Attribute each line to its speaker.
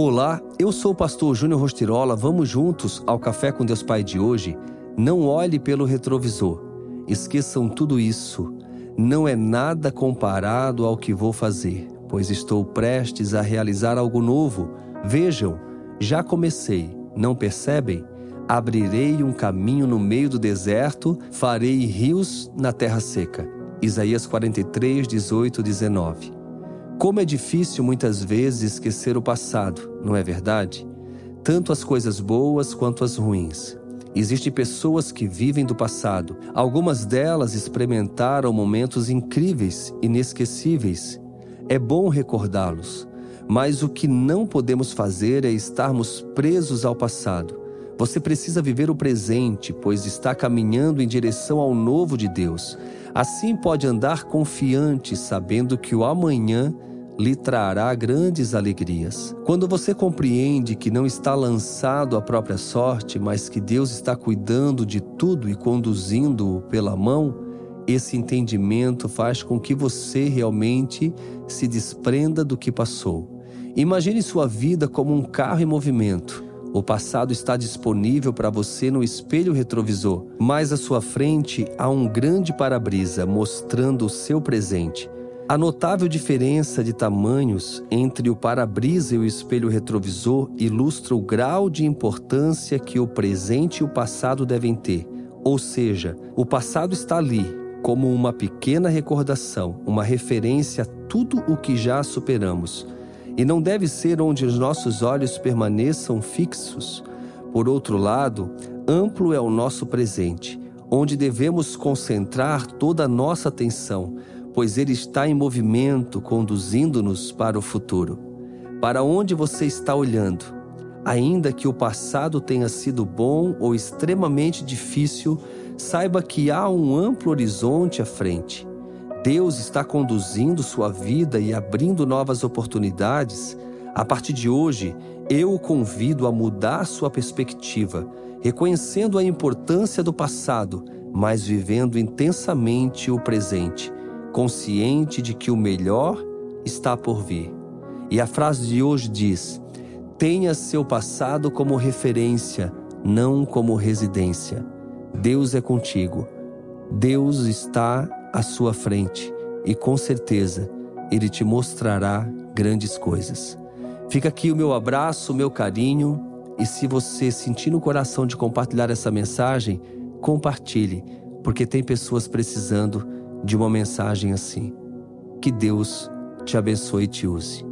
Speaker 1: Olá, eu sou o pastor Júnior Rostirola. Vamos juntos ao Café com Deus Pai de hoje? Não olhe pelo retrovisor. Esqueçam tudo isso. Não é nada comparado ao que vou fazer, pois estou prestes a realizar algo novo. Vejam, já comecei. Não percebem? Abrirei um caminho no meio do deserto, farei rios na terra seca. Isaías 43, 18, 19. Como é difícil muitas vezes esquecer o passado, não é verdade? Tanto as coisas boas quanto as ruins. Existem pessoas que vivem do passado. Algumas delas experimentaram momentos incríveis, inesquecíveis. É bom recordá-los, mas o que não podemos fazer é estarmos presos ao passado. Você precisa viver o presente, pois está caminhando em direção ao novo de Deus. Assim pode andar confiante, sabendo que o amanhã lhe trará grandes alegrias. Quando você compreende que não está lançado à própria sorte, mas que Deus está cuidando de tudo e conduzindo-o pela mão, esse entendimento faz com que você realmente se desprenda do que passou. Imagine sua vida como um carro em movimento. O passado está disponível para você no espelho retrovisor, mas à sua frente há um grande para-brisa mostrando o seu presente. A notável diferença de tamanhos entre o para-brisa e o espelho retrovisor ilustra o grau de importância que o presente e o passado devem ter. Ou seja, o passado está ali, como uma pequena recordação, uma referência a tudo o que já superamos. E não deve ser onde os nossos olhos permaneçam fixos. Por outro lado, amplo é o nosso presente, onde devemos concentrar toda a nossa atenção pois Ele está em movimento, conduzindo-nos para o futuro. Para onde você está olhando? Ainda que o passado tenha sido bom ou extremamente difícil, saiba que há um amplo horizonte à frente. Deus está conduzindo sua vida e abrindo novas oportunidades. A partir de hoje, eu o convido a mudar sua perspectiva, reconhecendo a importância do passado, mas vivendo intensamente o presente consciente de que o melhor está por vir. E a frase de hoje diz: tenha seu passado como referência, não como residência. Deus é contigo. Deus está à sua frente e com certeza ele te mostrará grandes coisas. Fica aqui o meu abraço, o meu carinho e se você sentir no coração de compartilhar essa mensagem, compartilhe, porque tem pessoas precisando de uma mensagem assim. Que Deus te abençoe e te use.